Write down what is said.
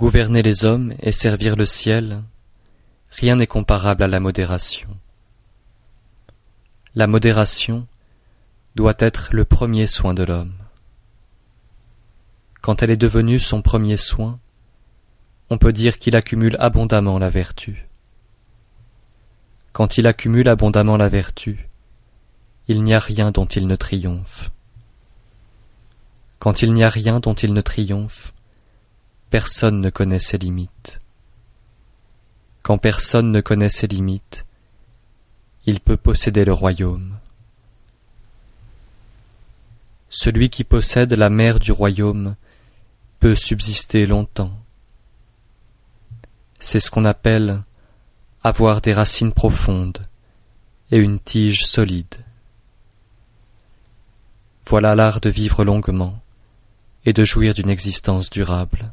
gouverner les hommes et servir le ciel, rien n'est comparable à la modération. La modération doit être le premier soin de l'homme. Quand elle est devenue son premier soin, on peut dire qu'il accumule abondamment la vertu. Quand il accumule abondamment la vertu, il n'y a rien dont il ne triomphe. Quand il n'y a rien dont il ne triomphe, personne ne connaît ses limites. Quand personne ne connaît ses limites, il peut posséder le royaume. Celui qui possède la mer du royaume peut subsister longtemps. C'est ce qu'on appelle avoir des racines profondes et une tige solide. Voilà l'art de vivre longuement et de jouir d'une existence durable.